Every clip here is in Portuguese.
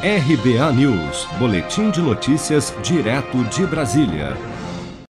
RBA News, Boletim de Notícias, direto de Brasília.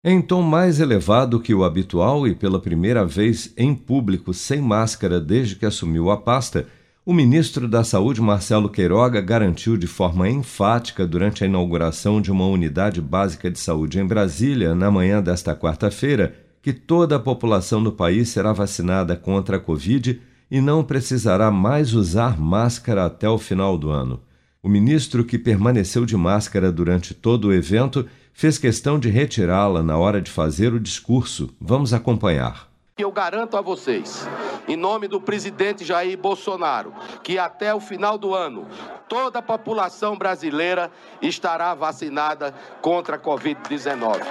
Em tom mais elevado que o habitual e pela primeira vez em público sem máscara desde que assumiu a pasta, o ministro da Saúde, Marcelo Queiroga, garantiu de forma enfática durante a inauguração de uma unidade básica de saúde em Brasília, na manhã desta quarta-feira, que toda a população do país será vacinada contra a Covid e não precisará mais usar máscara até o final do ano. O ministro, que permaneceu de máscara durante todo o evento, fez questão de retirá-la na hora de fazer o discurso. Vamos acompanhar. Eu garanto a vocês, em nome do presidente Jair Bolsonaro, que até o final do ano toda a população brasileira estará vacinada contra a Covid-19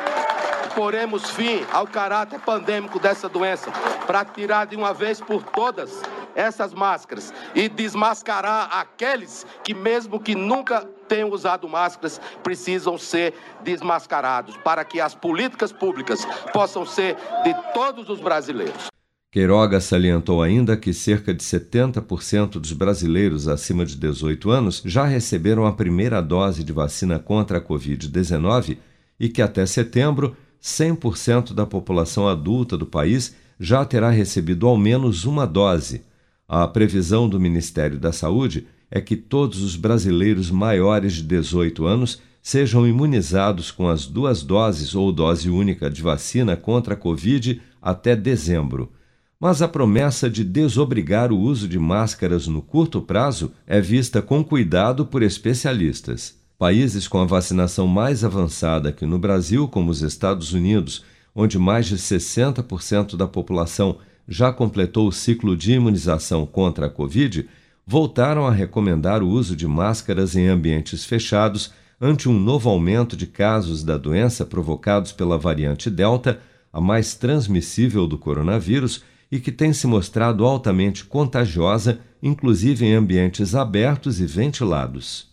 poremos fim ao caráter pandêmico dessa doença, para tirar de uma vez por todas essas máscaras e desmascarar aqueles que, mesmo que nunca tenham usado máscaras, precisam ser desmascarados, para que as políticas públicas possam ser de todos os brasileiros. Queiroga salientou ainda que cerca de 70% dos brasileiros acima de 18 anos já receberam a primeira dose de vacina contra a Covid-19 e que até setembro 100% da população adulta do país já terá recebido ao menos uma dose. A previsão do Ministério da Saúde é que todos os brasileiros maiores de 18 anos sejam imunizados com as duas doses ou dose única de vacina contra a Covid até dezembro. Mas a promessa de desobrigar o uso de máscaras no curto prazo é vista com cuidado por especialistas. Países com a vacinação mais avançada que no Brasil, como os Estados Unidos, onde mais de 60% da população já completou o ciclo de imunização contra a Covid, voltaram a recomendar o uso de máscaras em ambientes fechados ante um novo aumento de casos da doença provocados pela variante Delta, a mais transmissível do coronavírus e que tem se mostrado altamente contagiosa, inclusive em ambientes abertos e ventilados.